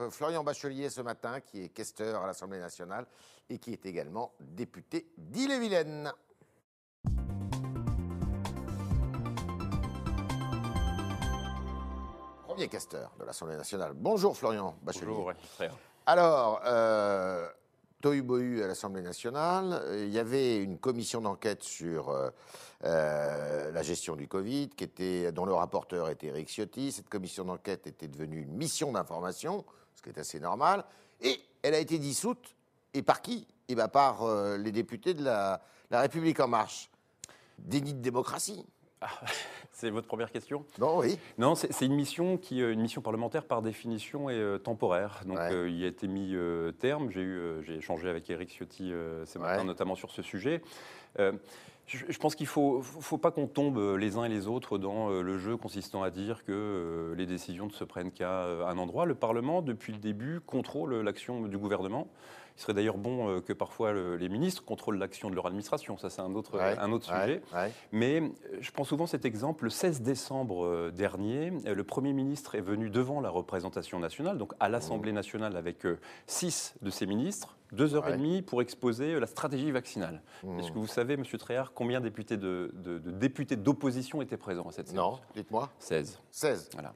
Euh, Florian Bachelier ce matin, qui est questeur à l'Assemblée nationale et qui est également député d'Ille-et-Vilaine. Premier questeur de l'Assemblée nationale. Bonjour Florian Bachelier. Bonjour, frère. Alors, euh, Tohu Bohu à l'Assemblée nationale, il y avait une commission d'enquête sur euh, euh, la gestion du Covid, qui était, dont le rapporteur était Eric Ciotti. Cette commission d'enquête était devenue une mission d'information, ce qui est assez normal, et elle a été dissoute. Et par qui? Eh bien, par euh, les députés de la, la République En Marche. Déni de démocratie. C'est votre première question? Non, oui. Non, c'est une mission qui, euh, une mission parlementaire par définition est euh, temporaire. Donc Ouais. euh, il y a été mis terme. J'ai eu, j'ai échangé avec Eric Ciotti ce matin, Ouais. notamment sur ce sujet. Je, pense qu'il faut, faut faut pas qu'on tombe euh, les uns et les autres dans euh, le jeu consistant à dire que euh, les décisions ne se prennent qu'à un endroit. Le Parlement, depuis le début, contrôle l'action du gouvernement. Il serait d'ailleurs bon euh, que parfois le- les ministres contrôlent l'action de leur administration. Ça, c'est un autre, Ouais, un autre ouais, sujet. ouais. Mais euh, je prends souvent cet exemple. Le 16 décembre euh, dernier, le Premier ministre est venu devant la représentation nationale, donc à l'Assemblée nationale avec six de ses ministres, deux heures et demie pour exposer la stratégie vaccinale. Mmh. Est-ce que vous savez, Monsieur Tréhard, combien de députés de, de- de députés d'opposition étaient présents à cette séance? Non, dites-moi. 16. 16. Voilà.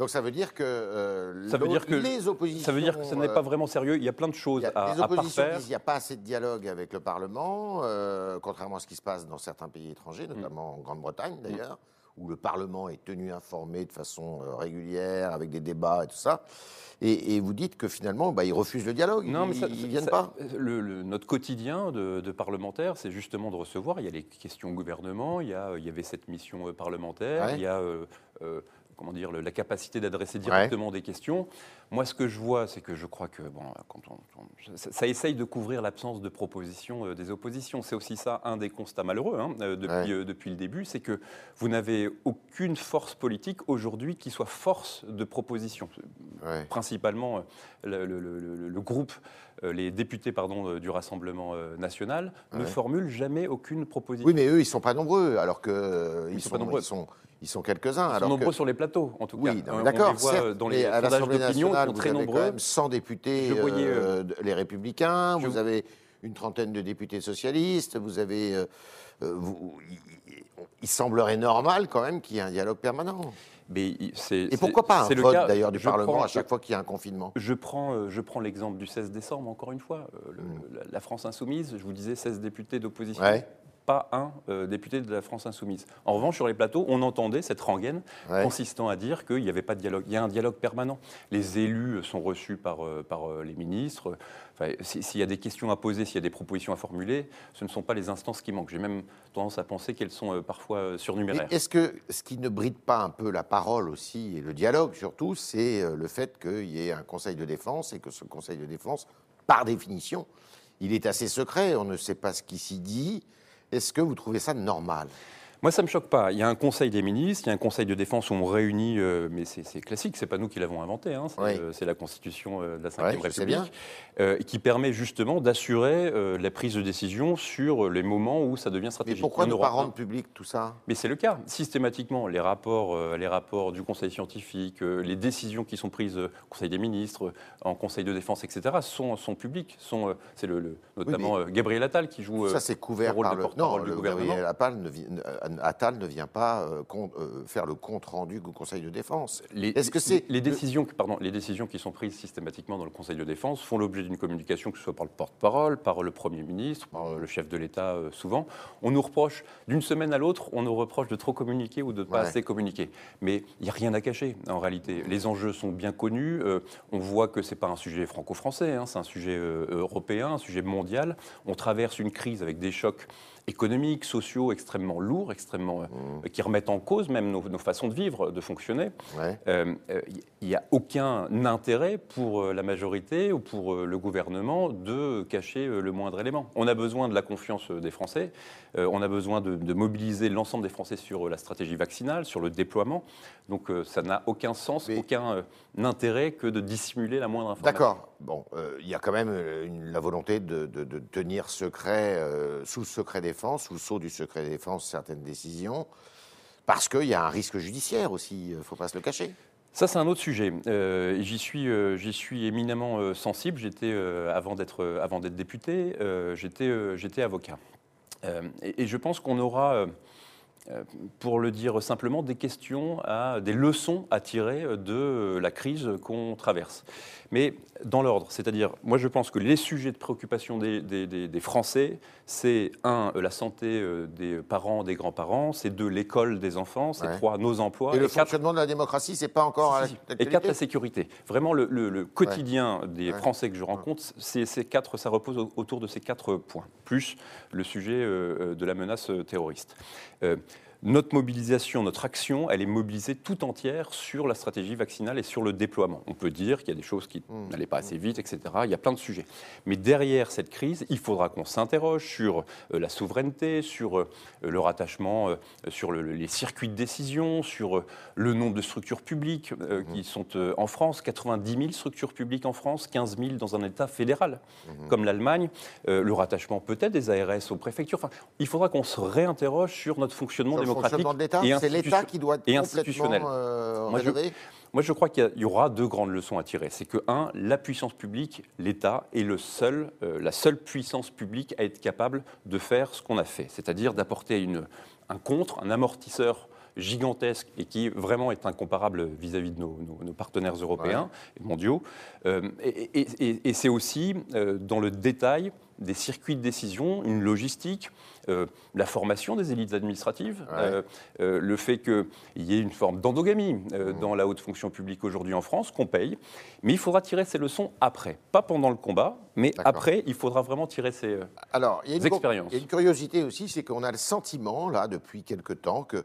Donc ça veut dire que, euh, Ça veut dire que- les oppositions. Ça veut dire que ce n'est pas vraiment sérieux. Il y a plein de il choses a- à, les à oppositions parfaire. disent qu'il n'y a pas assez de dialogue avec le Parlement, euh, contrairement à ce qui se passe dans certains pays étrangers, Mm. notamment en Grande-Bretagne d'ailleurs, où le Parlement est tenu informé de façon euh, régulière, avec des débats et tout ça. Et, et vous dites que finalement, bah, ils refusent le dialogue, Non, mais ils ça- ne ça- viennent ça- pas. le- le- notre quotidien de, de parlementaire, c'est justement de recevoir. Il y a les questions au gouvernement, il y, a, il y avait cette mission parlementaire, Ouais. il y a comment dire, la capacité d'adresser directement des questions. Moi, ce que je vois, c'est que je crois que bon, quand on, on- ça, ça essaye de couvrir l'absence de propositions euh, des oppositions. C'est aussi ça un des constats malheureux hein, euh, depuis, Ouais. euh, depuis le début, c'est que vous n'avez aucune force politique aujourd'hui qui soit force de proposition Ouais. principalement le, le- le- le- le groupe, les députés pardon, euh, du Rassemblement euh, national, ne Ouais. formulent jamais aucune proposition. Oui, mais eux, ils ne sont pas nombreux, alors que euh, Ils sont sont, pas nombreux. ils, sont, ils sont quelques-uns. Ils sont alors nombreux que- sur les plateaux, en tout cas. Oui, Euh, d'accord, euh, dans mais les à sondages l'Assemblée d'opinion, ils sont très quand nombreux. même 100 députés, Je voyais, euh, les Républicains, je- vous avez une trentaine de députés socialistes, vous avez... euh, euh, vous- il, semblerait normal quand même qu'il y ait un dialogue permanent. Mais Et pourquoi pas un vote d'ailleurs du Je Parlement prends- à chaque fois qu'il y a un confinement? Je prends, euh, je prends l'exemple du 16 décembre, encore une fois. Euh, le- Mm. la, la France insoumise, je vous disais 16 députés d'opposition. Ouais. Pas un euh, député de la France insoumise. En revanche, sur les plateaux, on entendait cette rengaine Ouais. consistant à dire qu'il n'y avait pas de dialogue. Il y a un dialogue permanent. Les élus sont reçus par, euh, par euh, les ministres. Enfin, si- S'il y a des questions à poser, s'il y a des propositions à formuler, ce ne sont pas les instances qui manquent. J'ai même tendance à penser qu'elles sont euh, parfois euh, surnuméraires. est-ce que ce qui ne bride pas un peu la parole aussi, et le dialogue surtout, c'est euh, le fait qu'il y ait un Conseil de défense et que ce Conseil de défense, par définition, il est assez secret, on ne sait pas ce qui s'y dit. Est-ce que vous trouvez ça normal? Moi, ça ne me choque pas. Il y a un conseil des ministres, il y a un conseil de défense où on réunit, euh, mais c'est classique, c'est pas nous qui l'avons inventé, hein, c'est Oui. euh, c'est la Constitution euh, de la Ouais, Ve je sais République, qui permet justement d'assurer la prise de décision sur les moments où ça devient Mais stratégique. pourquoi Il y ne pas rendre public tout ça? Mais c'est le cas. Systématiquement, les rapports, les rapports du Conseil scientifique, les décisions qui sont prises au Conseil des ministres, en Conseil de défense, etc., sont, sont publiques. Sont, c'est le, le- notamment Gabriel Attal qui joue. Ça, c'est couvert le rôle par de le. Non, du le gouvernement. Gabriel Attal ne- Attal ne vient pas euh, euh, faire le compte rendu au Conseil de défense. Les, Est-ce que c'est les décisions, pardon, les décisions qui sont prises systématiquement dans le Conseil de défense font l'objet d'une communication, que ce soit par le porte-parole, par le Premier ministre, par euh, le chef de l'État souvent. On nous reproche, d'une semaine à l'autre, on nous reproche de trop communiquer ou de ne pas Ouais. assez communiquer. Mais il n'y a rien à cacher en réalité. Les enjeux sont bien connus. euh, on voit que ce n'est pas un sujet franco-français, hein, c'est un sujet euh, européen, un sujet mondial. On traverse une crise avec des chocs économiques, sociaux extrêmement lourds, extrêmement, euh, qui remettent en cause même nos, nos façons de vivre, de fonctionner. Ouais. Euh, euh, Il n'y a aucun intérêt pour euh, la majorité ou pour euh, le gouvernement de cacher euh, le moindre élément. On a besoin de la confiance euh, des Français, euh, on a besoin de, de mobiliser l'ensemble des Français sur euh, la stratégie vaccinale, sur le déploiement. Donc euh, ça n'a aucun sens, Mais- aucun euh, intérêt que de dissimuler la moindre information. D'accord. Bon, euh, il y a quand même euh, une- la volonté de, de- de tenir secret, euh, sous secret défense, le sceau du secret défense, certaines décisions, parce qu'il y a un risque judiciaire aussi, il ne faut pas se le cacher. Ça, c'est un autre sujet. Euh, j'y suis, euh, j'y suis éminemment euh, sensible. J'étais, avant d'être, député, j'étais, avocat. Et, je pense qu'on aura euh, pour le dire simplement, des questions, des leçons à tirer de la crise qu'on traverse. Mais dans l'ordre, c'est-à-dire, moi je pense que les sujets de préoccupation des, des, Français, c'est un, la santé euh, des parents, des grands-parents, c'est deux, l'école des enfants, c'est trois, nos emplois. Et, le fonctionnement de la démocratie, c'est pas encore. et quatre, la sécurité. Vraiment, le, quotidien des Français que je rencontre, c'est ces quatre, ça repose autour de ces quatre points, plus le sujet euh, de la menace terroriste notre mobilisation, notre action, elle est mobilisée tout entière sur la stratégie vaccinale et sur le déploiement. On peut dire qu'il y a des choses qui mmh. n'allaient pas assez vite, etc. Il y a plein de sujets. Mais derrière cette crise, il faudra qu'on s'interroge sur euh, la souveraineté, sur euh, le rattachement, euh, sur les circuits de décision, sur le nombre de structures publiques mmh. qui sont en France. 90 000 structures publiques en France, 15 000 dans un État fédéral mmh. comme l'Allemagne. le rattachement peut-être des ARS aux préfectures. Enfin, il faudra qu'on se réinterroge sur notre fonctionnement c'est l'État qui doit être et institutionnel. Euh, moi, je, moi, je crois qu'il y, aura deux grandes leçons à tirer. C'est que, un, la puissance publique, l'État, est le seul, euh, la seule puissance publique à être capable de faire ce qu'on a fait, c'est-à-dire d'apporter un contre, un amortisseur gigantesque et qui vraiment est incomparable vis-à-vis de nos, partenaires européens et mondiaux. Euh, et, c'est aussi dans le détail des circuits de décision, une logistique, euh, la formation des élites administratives, euh, euh, le fait qu'il y ait une forme d'endogamie mmh. dans la haute fonction publique aujourd'hui en France, qu'on paye. Mais il faudra tirer ces leçons après, pas pendant le combat, mais après, il faudra vraiment tirer ces Alors, il y a une expériences. Il y a une curiosité aussi, c'est qu'on a le sentiment, là, depuis quelque temps, que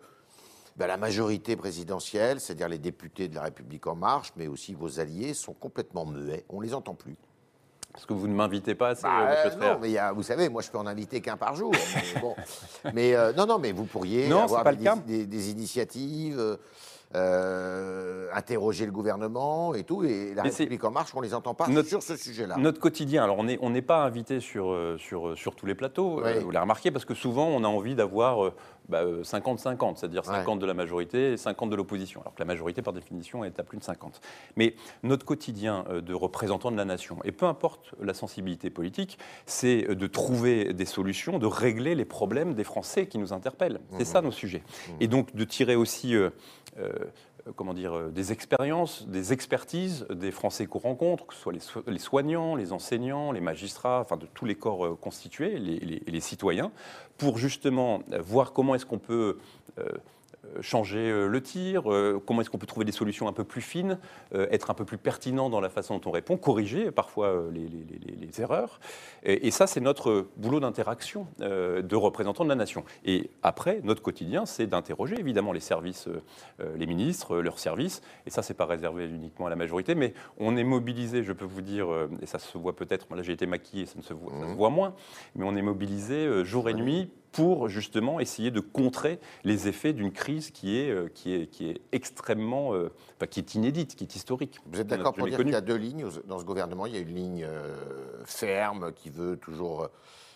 ben, la majorité présidentielle, c'est-à-dire les députés de la République En Marche, mais aussi vos alliés, sont complètement muets. On ne les entend plus. Parce que vous ne m'invitez pas assez, bah, euh, Non, mais vous savez, moi je peux en inviter qu'un par jour. mais, bon. mais euh, non, non, mais vous pourriez avoir des, initiatives. Euh, interroger le gouvernement et tout. Et la République En Marche, on ne les entend pas sur ce sujet-là. Notre quotidien, alors on n'est on pas invité sur, sur, sur tous les plateaux, vous l'avez remarqué, parce que souvent on a envie d'avoir 50-50, bah, euh, c'est-à-dire 50 de la majorité et 50 de l'opposition, alors que la majorité, par définition, est à plus de 50. Mais notre quotidien euh, de représentant de la nation, et peu importe la sensibilité politique, c'est euh, de trouver des solutions, de régler les problèmes des Français qui nous interpellent. C'est mmh. ça nos sujets. Mmh. Et donc de tirer aussi euh, comment dire, euh, des expériences, des expertises des Français qu'on rencontre, que ce soit les, soignants, les enseignants, les magistrats, enfin de tous les corps euh, constitués, les, les citoyens, pour justement voir comment est-ce qu'on peut euh, changer euh, le tir, euh, comment est-ce qu'on peut trouver des solutions un peu plus fines, être un peu plus pertinent dans la façon dont on répond, corriger parfois les, erreurs. Et, ça, c'est notre boulot d'interaction de représentants de la nation. Et après, notre quotidien, c'est d'interroger évidemment les services, les ministres, leurs services. Et ça, c'est pas réservé uniquement à la majorité, mais on est mobilisé, je peux vous dire, et ça se voit peut-être, là j'ai été maquillé, ça, ne se voit, ça se mmh. voit moins, mais on est mobilisé jour et nuit pour justement essayer de contrer les effets d'une crise qui est, euh, qui est, qui est extrêmement, euh, qui est inédite, qui est historique. Vous êtes d'accord pour dire qu'il y a deux lignes dans ce gouvernement Il y a une ligne euh, ferme qui veut toujours,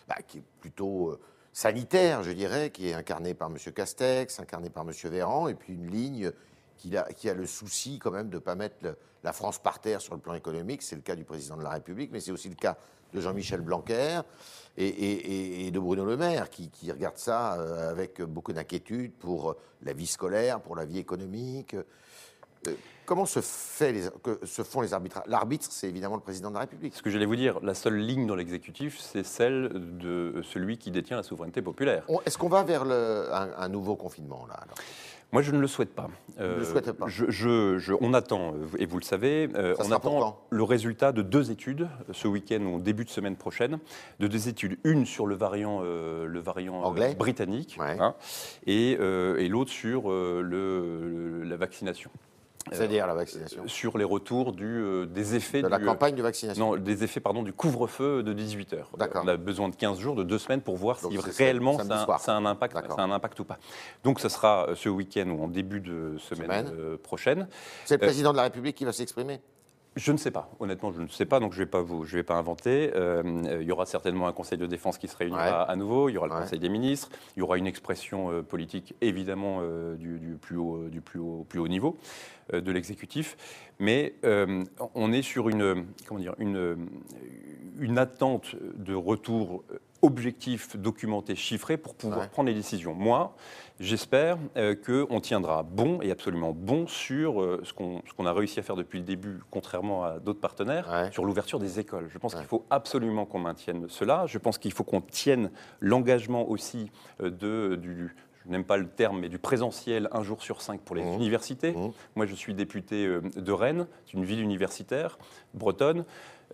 bah, qui est plutôt sanitaire, je dirais, qui est incarnée par M. Castex, incarnée par M. Véran, et puis une ligne qui a, qui a le souci quand même de ne pas mettre la France par terre sur le plan économique. C'est le cas du président de la République, mais c'est aussi le cas de Jean-Michel Blanquer et, de Bruno Le Maire, qui, regarde ça euh, avec beaucoup d'inquiétude pour la vie scolaire, pour la vie économique. Euh, comment se, fait les, se font les arbitrages? L'arbitre, c'est évidemment le président de la République. Ce que j'allais vous dire, la seule ligne dans l'exécutif, c'est celle de celui qui détient la souveraineté populaire. Est-ce qu'on va vers le, un, nouveau confinement là moi, je ne le souhaite pas. Euh, le souhaite pas. Je, on attend, et vous le savez, euh, on attend le résultat de deux études ce week-end ou début de semaine prochaine, de deux études, une sur le variant, euh, le variant Anglais. britannique, hein, et, l'autre sur la vaccination. C'est-à-dire la vaccination Sur les retours du, euh, des effets... De la campagne de vaccination Non, des effets pardon, du couvre-feu de 18 heures. D'accord. On a besoin de 15 jours, de deux semaines pour voir si réellement ça, a un impact, ça a un impact ou pas. Donc ce sera euh, ce week-end ou en début de semaine, euh, prochaine. C'est le président de la République qui va s'exprimer je ne sais pas, honnêtement, je ne sais pas, donc je ne vais pas vous, je vais pas inventer. Euh, il y aura certainement un Conseil de défense qui se réunira à nouveau. Il y aura le Conseil des ministres. Il y aura une expression euh, politique évidemment euh, du, plus haut, du plus haut, plus haut niveau. De l'exécutif. Mais on est sur une, comment dire, une, une attente de retour objectif, documenté, chiffré pour pouvoir prendre les décisions. Moi, j'espère euh, qu'on tiendra bon et absolument bon sur euh, ce qu'on a réussi à faire depuis le début, contrairement à d'autres partenaires, sur l'ouverture des écoles. Je pense qu'il faut absolument qu'on maintienne cela. Je pense qu'il faut qu'on tienne l'engagement aussi euh, de, du, je n'aime pas le terme, mais du présentiel un jour sur cinq pour les mmh. universités. Mmh. Moi, je suis député de Rennes, c'est une ville universitaire bretonne.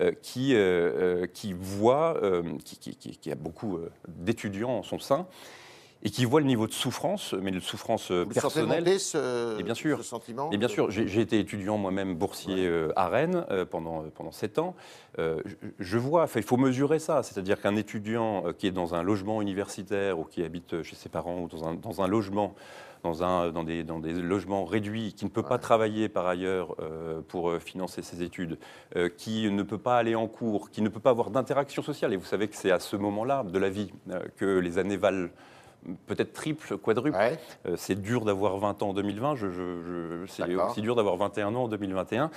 Euh, qui, euh, euh, qui voit, qui, a beaucoup d'étudiants en son sein, et qui voit le niveau de souffrance, mais de souffrance Vous personnelle. Ce, et bien sûr, ce sentiment Et bien sûr, j'ai été étudiant moi-même boursier à Rennes pendant pendant sept ans. je, vois, il faut mesurer ça, c'est-à-dire qu'un étudiant qui est dans un logement universitaire ou qui habite chez ses parents ou dans un, dans un logement dans, un, dans, des, dans, des, logements réduits, qui ne peut pas travailler par ailleurs euh, pour euh, financer ses études, euh, qui ne peut pas aller en cours, qui ne peut pas avoir d'interaction sociale. Et vous savez que c'est à ce moment-là de la vie que les années valent peut-être triple, quadruple. c'est dur d'avoir 20 ans en 2020, je, je, c'est aussi dur d'avoir 21 ans en 2021.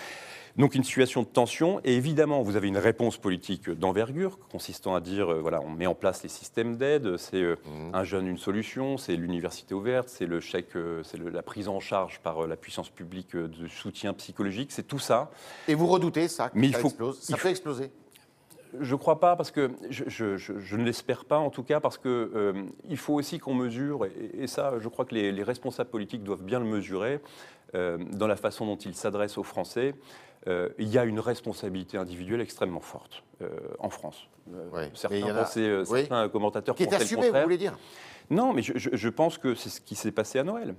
Donc une situation de tension, et évidemment, vous avez une réponse politique d'envergure, consistant à dire, euh, voilà, on met en place les systèmes d'aide, c'est euh, mmh. un jeune, une solution, c'est l'université ouverte, c'est le chèque, euh, c'est la prise en charge par la puissance publique de soutien psychologique, c'est tout ça. Et vous redoutez ça, Mais il faut, explose Ça peut exploser je ne crois pas, parce que je, ne l'espère pas en tout cas, parce qu'il il faut aussi qu'on mesure, et, ça, je crois que les, responsables politiques doivent bien le mesurer, dans la façon dont ils s'adressent aux Français. Euh, il y a une responsabilité individuelle extrêmement forte euh, en France. Euh, certains, commentateurs qui est assumé, vous voulez dire non, mais je, pense que c'est ce qui s'est passé à Noël.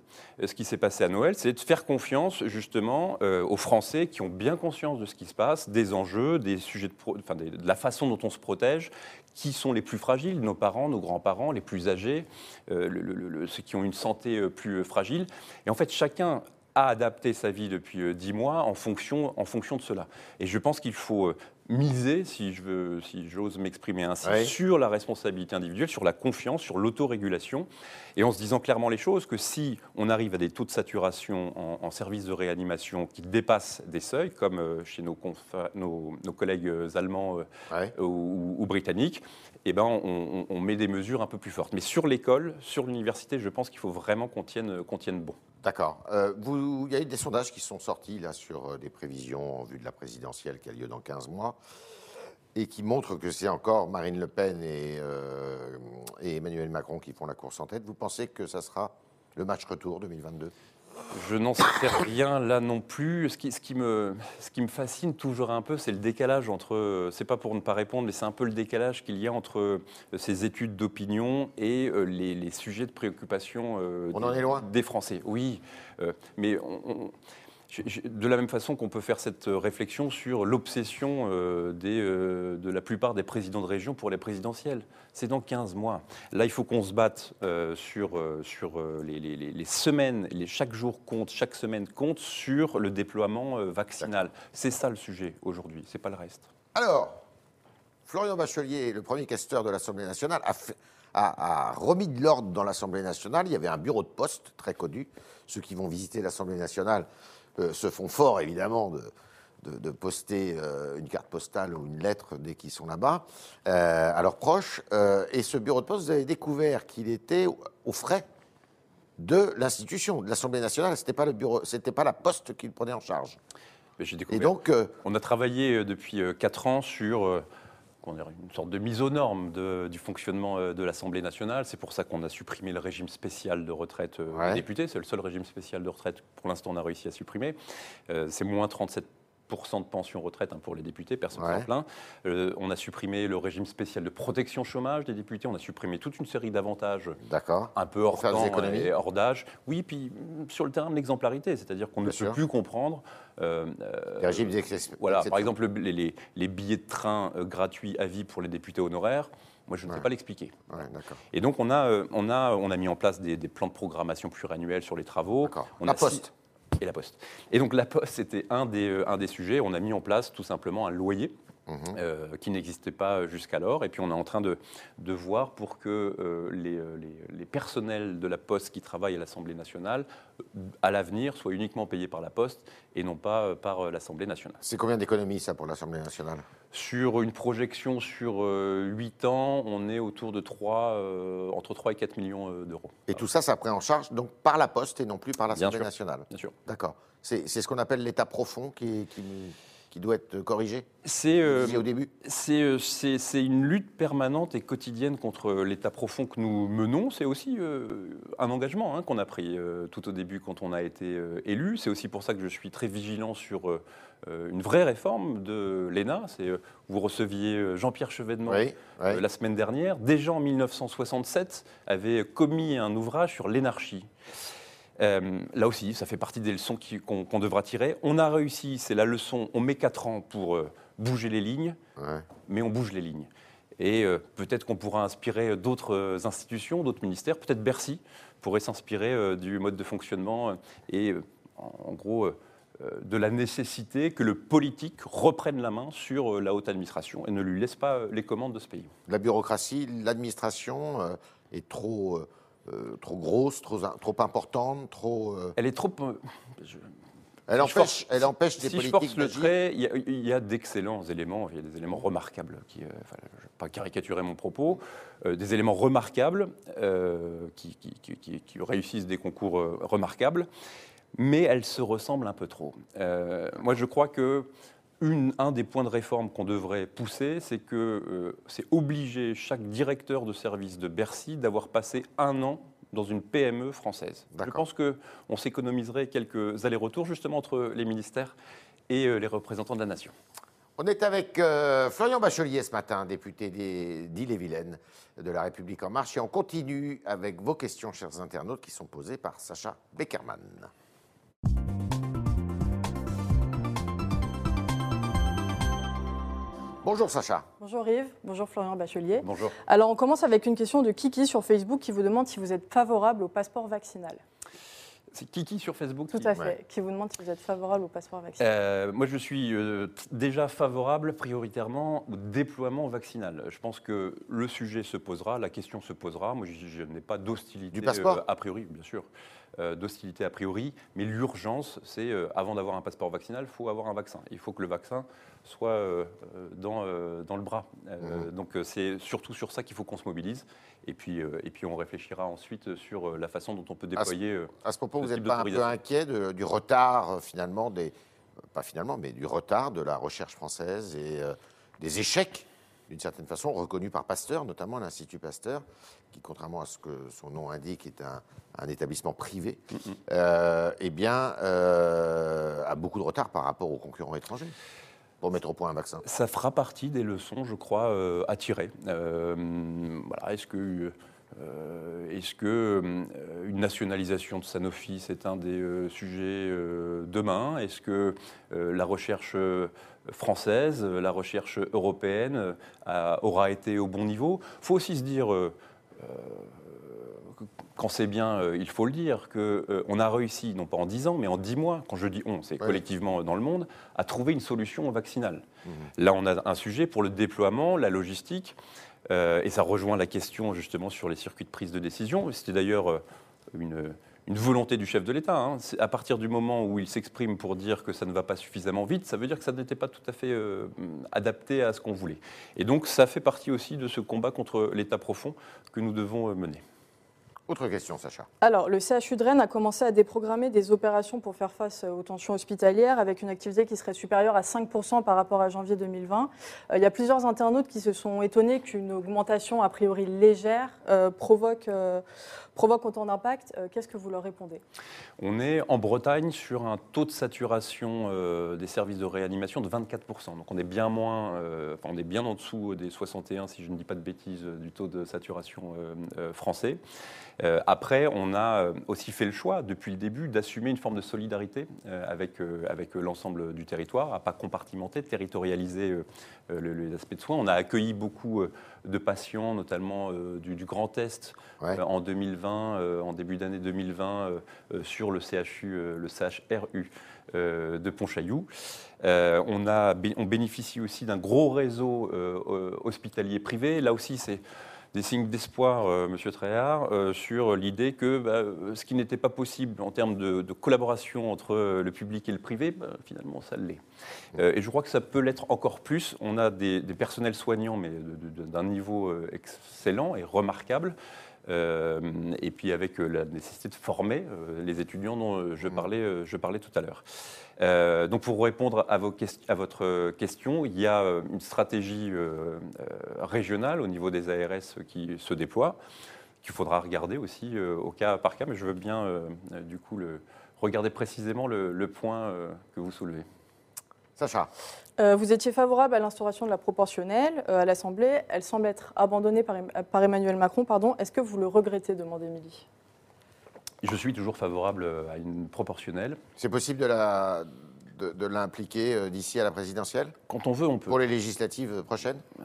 Ce qui s'est passé à Noël, c'est de faire confiance justement aux Français qui ont bien conscience de ce qui se passe, des enjeux, des sujets de, enfin, de la façon dont on se protège, qui sont les plus fragiles, nos parents, nos grands-parents, les plus âgés, ceux qui ont une santé plus fragile. Et en fait, chacun a adapté sa vie depuis euh, dix mois en fonction, en fonction de cela. Et je pense qu'il faut euh, miser, si je veux, si j'ose m'exprimer ainsi, sur la responsabilité individuelle, sur la confiance, sur l'autorégulation, et en se disant clairement les choses que si on arrive à des taux de saturation en, services de réanimation qui dépassent des seuils, comme euh, chez nos, nos, collègues allemands ou, britanniques, eh ben on, on, met des mesures un peu plus fortes. Mais sur l'école, sur l'université, je pense qu'il faut vraiment qu'on tienne, qu'on tienne bon. D'accord. Euh, il y a eu des sondages qui sont sortis là sur euh, des prévisions en vue de la présidentielle qui a lieu dans 15 mois et qui montrent que c'est encore Marine Le Pen et, euh, et Emmanuel Macron qui font la course en tête. Vous pensez que ça sera le match retour 2022 je n'en sais rien là non plus. Ce qui, ce qui, me, ce qui me fascine toujours un peu, c'est le décalage entre. C'est pas pour ne pas répondre, mais c'est un peu le décalage qu'il y a entre euh, ces études d'opinion et euh, les, sujets de préoccupation euh, des, des, Français. Oui, mais on, de la même façon qu'on peut faire cette euh, réflexion sur l'obsession euh, euh, de la plupart des présidents de région pour les présidentielles. C'est dans 15 mois. Là, il faut qu'on se batte sur, sur les, semaines, les, chaque jour compte, chaque semaine compte sur le déploiement vaccinal. C'est ça le sujet aujourd'hui, c'est pas le reste. Alors, Florian Bachelier, le premier questeur de l'Assemblée nationale, a, a remis de l'ordre dans l'Assemblée nationale. Il y avait un bureau de poste très connu. Ceux qui vont visiter l'Assemblée nationale se font fort, évidemment, de, poster euh, une carte postale ou une lettre dès qu'ils sont là-bas, euh, à leurs proches. et ce bureau de poste, vous avez découvert qu'il était aux frais de l'institution, de l'Assemblée nationale. Ce n'était pas, le bureau, pas la poste qu'il prenait en charge. Et donc, on a travaillé depuis 4 ans sur une sorte de mise aux normes du fonctionnement euh, de l'Assemblée nationale. C'est pour ça qu'on a supprimé le régime spécial de retraite euh, des députés. C'est le seul régime spécial de retraite pour l'instant on a réussi à supprimer. Euh, c'est moins 37 de pension retraite hein, pour les députés, personne ne s'en plaint. on a supprimé le régime spécial de protection chômage des députés, on a supprimé toute une série d'avantages un peu hors temps et hors d'âge. Oui, puis mm, sur le terrain de l'exemplarité, c'est-à-dire qu'on ne peut plus comprendre euh, régimes voilà, par exemple, les, les, billets de train euh, gratuits à vie pour les députés honoraires. Moi, je ne sais pas l'expliquer. et donc, on a, euh, on, a, on a mis en place des, plans de programmation pluriannuels sur les travaux. On a poste. Et la poste. Et donc, la poste, c'était un des, un des sujets. On a mis en place tout simplement un loyer mhm. qui n'existait pas jusqu'alors. Et puis on est en train de, de voir pour que les, les, personnels de la Poste qui travaillent à l'Assemblée nationale, à l'avenir, soient uniquement payés par la Poste et non pas par l'Assemblée nationale. C'est combien d'économies ça pour l'Assemblée nationale? Sur une projection sur 8 ans, on est autour de 3, entre 3 et 4 millions d'euros. Et tout ça, ça pris en charge donc par la Poste et non plus par l'Assemblée nationale Bien sûr. D'accord. C'est ce qu'on appelle l'état profond qui, qui, doit être corrigé C'est euh, au début. Euh, c'est une lutte permanente et quotidienne contre l'état profond que nous menons. C'est aussi euh, un engagement hein, qu'on a pris tout au début quand on a été élu. C'est aussi pour ça que je suis très vigilant sur une vraie réforme de l'ENA. Vous receviez Jean-Pierre Chevènement la semaine dernière. Déjà en 1967, avait commis un ouvrage sur l'énarchie. Euh, là aussi, ça fait partie des leçons qu'on devra tirer. On a réussi, c'est la leçon, on met 4 ans pour euh, bouger les lignes, mais on bouge les lignes. Et euh, peut-être qu'on pourra inspirer d'autres institutions, d'autres ministères, peut-être Bercy pourrait s'inspirer du mode de fonctionnement et en gros de la nécessité que le politique reprenne la main sur la haute administration et ne lui laisse pas les commandes de ce pays. La bureaucratie, l'administration est trop euh, trop grosse, trop, trop importante, trop. Euh, elle est trop. Euh, elle, empêche, elle empêche des si politiques. Je force le trait, il y a, d'excellents éléments, il y a des éléments remarquables, qui, je ne vais pas caricaturer mon propos, des éléments remarquables qui, qui, qui, réussissent des concours remarquables, mais elles se ressemblent un peu trop. moi, je crois que un des points de réforme qu'on devrait pousser, c'est que euh, c'est obliger chaque directeur de service de Bercy d'avoir passé un an dans une PME française. Je pense qu'on s'économiserait quelques allers-retours justement entre les ministères et euh, les représentants de la nation. On est avec euh, Florian Bachelier ce matin, député d'Ille-et-Vilaine de La République En Marche, et on continue avec vos questions, chers internautes, qui sont posées par Sacha Beckerman. Bonjour Sacha. Bonjour Yves, bonjour Florian Bachelier. Bonjour. Alors on commence avec une question de Kiki sur Facebook qui vous demande si vous êtes favorable au passeport vaccinal. C'est Kiki sur Facebook Tout à fait, qui vous demande si vous êtes favorable au passeport vaccinal. Euh, moi, je suis euh, déjà favorable prioritairement au déploiement vaccinal. Je pense que le sujet se posera, la question se posera. Moi, je, n'ai pas d'hostilité euh, a priori, bien sûr. Euh, d'hostilité a priori, mais l'urgence, c'est euh, avant d'avoir un passeport vaccinal, il faut avoir un vaccin. Il faut que le vaccin soit euh, dans, dans le bras. Mmh. Donc c'est surtout sur ça qu'il faut qu'on se mobilise. Et puis, et puis on réfléchira ensuite sur la façon dont on peut déployer. À ce, propos, vous n'êtes pas un peu inquiet du retard finalement des, pas finalement, mais du retard de la recherche française et des échecs d'une certaine façon, reconnu par Pasteur, notamment l'Institut Pasteur, qui, contrairement à ce que son nom indique, est un, établissement privé, euh, eh bien, euh, a beaucoup de retard par rapport aux concurrents étrangers pour mettre au point un vaccin. Ça fera partie des leçons, je crois, euh, à tirer. voilà, est-ce que est-ce que une nationalisation de Sanofi, c'est un des sujets demain? Est-ce que la recherche française, la recherche européenne aura été au bon niveau? Il faut aussi se dire quand c'est bien, euh, il faut le dire, qu'on euh, on a réussi, non pas en 10 ans, mais en 10 mois, quand je dis on, c'est collectivement dans le monde, à trouver une solution vaccinale. Mmh. Là, on a un sujet pour le déploiement, la logistique, euh, et ça rejoint la question justement sur les circuits de prise de décision. C'était d'ailleurs une, volonté du chef de l'État. Hein. À partir du moment où il s'exprime pour dire que ça ne va pas suffisamment vite, ça veut dire que ça n'était pas tout à fait adapté à ce qu'on voulait. Et donc ça fait partie aussi de ce combat contre l'État profond que nous devons mener. Autre question, Sacha. Alors, le CHU de Rennes a commencé à déprogrammer des opérations pour faire face aux tensions hospitalières avec une activité qui serait supérieure à 5% par rapport à janvier 2020. Euh, il y a plusieurs internautes qui se sont étonnés qu'une augmentation a priori légère euh, provoque, euh, provoque autant d'impact. Qu'est-ce que vous leur répondez? On est en Bretagne sur un taux de saturation des services de réanimation de 24%. Donc on est bien moins, enfin, on est bien en dessous des 61, si je ne dis pas de bêtises, du taux de saturation français. Euh, après, on a euh, aussi fait le choix, depuis le début, d'assumer une forme de solidarité euh, avec, avec l'ensemble du territoire, à pas compartimenter, territorialiser les aspects de soins. On a accueilli beaucoup de patients, notamment du, Grand Est, en 2020 2020, en début d'année 2020, sur le CHU, le CHRU de Pontchaillou. on, a, on bénéficie aussi d'un gros réseau hospitalier privé. Là aussi, c'est des signes d'espoir, euh, Monsieur Tréhard, euh, sur l'idée que bah, ce qui n'était pas possible en termes de, collaboration entre le public et le privé, bah, finalement, ça l'est. Euh, et je crois que ça peut l'être encore plus. On a des, personnels soignants, mais d'un niveau excellent et remarquable. Et puis avec la nécessité de former les étudiants dont je mmh. parlais, je parlais tout à l'heure. Euh, donc pour répondre à, votre question, il y a euh, une stratégie euh, régionale au niveau des ARS qui se déploie, qu'il faudra regarder aussi au cas par cas, mais je veux bien du coup regarder précisément le, point que vous soulevez. Sacha. vous étiez favorable à l'instauration de la proportionnelle à l'Assemblée. Elle semble être abandonnée par, par Emmanuel Macron. Est-ce que vous le regrettez demande Émilie. Je suis toujours favorable à une proportionnelle. C'est possible de de, l'impliquer euh, d'ici à la présidentielle? Quand on veut, on peut. Pour les législatives prochaines? Euh,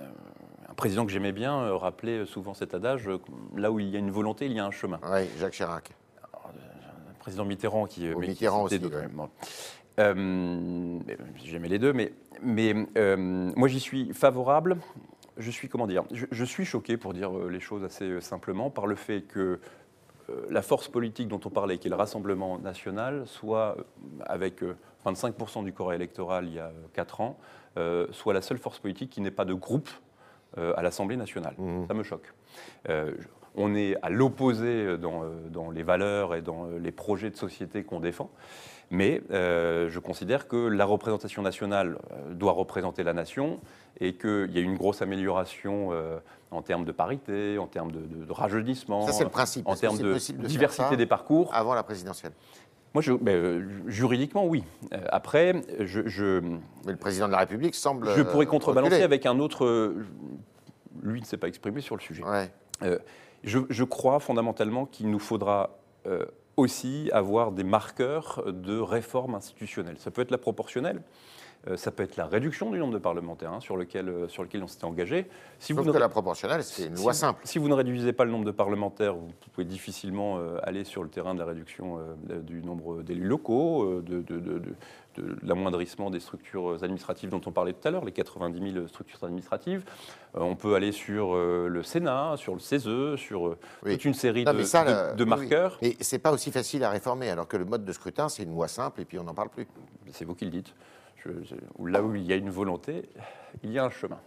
Un président que j'aimais bien euh, rappelait souvent cet adage là où il y a une volonté, il y a un chemin. Oui, Jacques Chirac. Un président Mitterrand qui. Au Mitterrand aussi. J'aimais les deux, mais, mais moi j'y suis favorable. Je suis, comment dire, je, suis choqué, pour dire les choses assez simplement, par le fait que euh, la force politique dont on parlait, qui est le Rassemblement national, soit euh, avec 25% euh, du corps électoral il y a 4 ans, soit la seule force politique qui n'ait pas de groupe à l'Assemblée nationale. Mmh. Ça me choque. on est à l'opposé dans, les valeurs et dans les projets de société qu'on défend. Mais je considère que la représentation nationale doit représenter la nation et qu'il y a une grosse amélioration en termes de parité, en termes de, rajeunissement, ça, le principe. en termes de, diversité des parcours. Avant la présidentielle? Moi, je, ben, euh, juridiquement, oui. Euh, après, je, Mais le président de la République semble. Je pourrais contrebalancer avec un autre. Lui ne s'est pas exprimé sur le sujet. Euh, je, crois fondamentalement qu'il nous faudra aussi avoir des marqueurs de réforme institutionnelle. Ça peut être la proportionnelle. Euh, ça peut être la réduction du nombre de parlementaires hein, sur, lequel, euh, sur lequel on s'était engagé. Si vous que la proportionnelle, c'est une loi simple. Si vous ne réduisez pas le nombre de parlementaires, vous pouvez difficilement euh, aller sur le terrain de la réduction du nombre d'élus locaux, de, de, l'amoindrissement des structures administratives dont on parlait tout à l'heure, les 90 000 structures administratives. on peut aller sur le Sénat, sur le CESE, sur toute une série de, marqueurs. Et ce n'est pas aussi facile à réformer, alors que le mode de scrutin, c'est une loi simple et puis on n'en parle plus. C'est vous qui le dites là où il y a une volonté, il y a un chemin.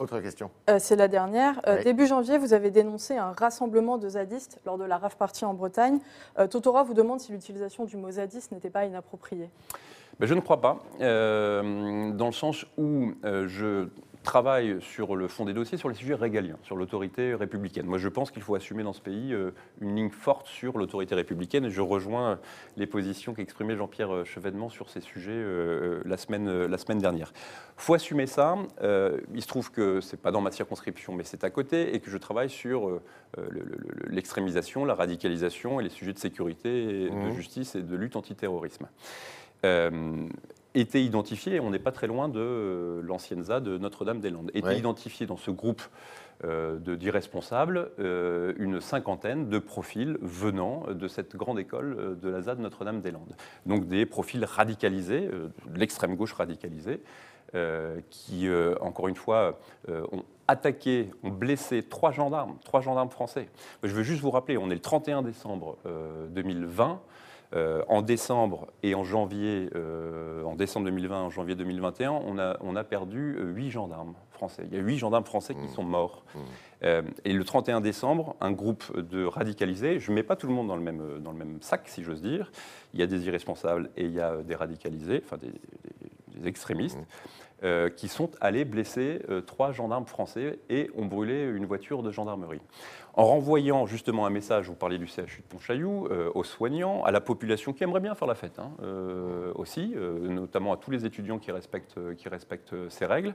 Autre question. Euh, c'est la dernière. Euh, début janvier, vous avez dénoncé un rassemblement de zadistes lors de la RAF Party en Bretagne. Euh, Totora vous demande si l'utilisation du mot zadiste n'était pas inappropriée. Ben, je ne crois pas, dans le sens où je travaille sur le fond des dossiers, sur les sujets régaliens, sur l'autorité républicaine. Moi, je pense qu'il faut assumer dans ce pays euh, une ligne forte sur l'autorité républicaine et je rejoins les positions qu'exprimait Jean-Pierre euh, Chevènement sur ces sujets euh, la, semaine, la semaine dernière. Il faut assumer ça. il se trouve que ce n'est pas dans ma circonscription, mais c'est à côté et que je travaille sur l'extrémisation, la radicalisation et les sujets de sécurité, et de mmh. justice et de lutte antiterrorisme était identifié, on n'est pas très loin de euh, l'ancienne ZA de Notre-Dame-des-Landes, était identifié dans ce groupe euh, d'irresponsables euh, une cinquantaine de profils venant de cette grande école de la ZA de Notre-Dame-des-Landes. Donc des profils radicalisés, de l'extrême gauche radicalisée, qui, encore une fois, ont attaqué, ont blessé trois gendarmes, trois gendarmes français. Je veux juste vous rappeler, on est le 31 décembre 2020. Euh, en décembre et en janvier, euh, en décembre 2020, en janvier 2021, on a, on a perdu euh, huit gendarmes français. Il y a huit gendarmes français qui mmh. sont morts. Mmh. et le 31 décembre, un groupe de radicalisés, je ne mets pas tout le monde dans le même, dans le même sac, si j'ose dire. Il y a des irresponsables et il y a des radicalisés, enfin des, extrémistes. Mmh. Qui sont allés blesser trois gendarmes français et ont brûlé une voiture de gendarmerie en renvoyant justement un message, vous parliez du CHU de Pontchaillou, euh, aux soignants, à la population qui aimerait bien faire la fête hein, euh, aussi, euh, notamment à tous les étudiants qui respectent, ces règles,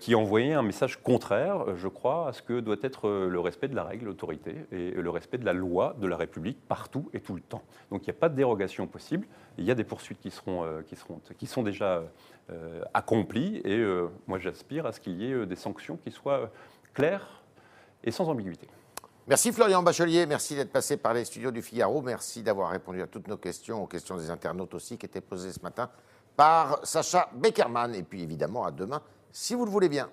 qui envoyait un message contraire, je crois, à ce que doit être le respect de la règle, l'autorité, et le respect de la loi de la République partout et tout le temps. Donc il n'y a pas de dérogation possible, il y a des poursuites qui, seront, qui sont déjà accomplies, et moi j'aspire à ce qu'il y ait des sanctions qui soient claires et sans ambiguïté. Merci Florian Bachelier, merci d'être passé par les studios du Figaro, merci d'avoir répondu à toutes nos questions, aux questions des internautes aussi qui étaient posées ce matin par Sacha Beckerman. Et puis évidemment à demain, si vous le voulez bien.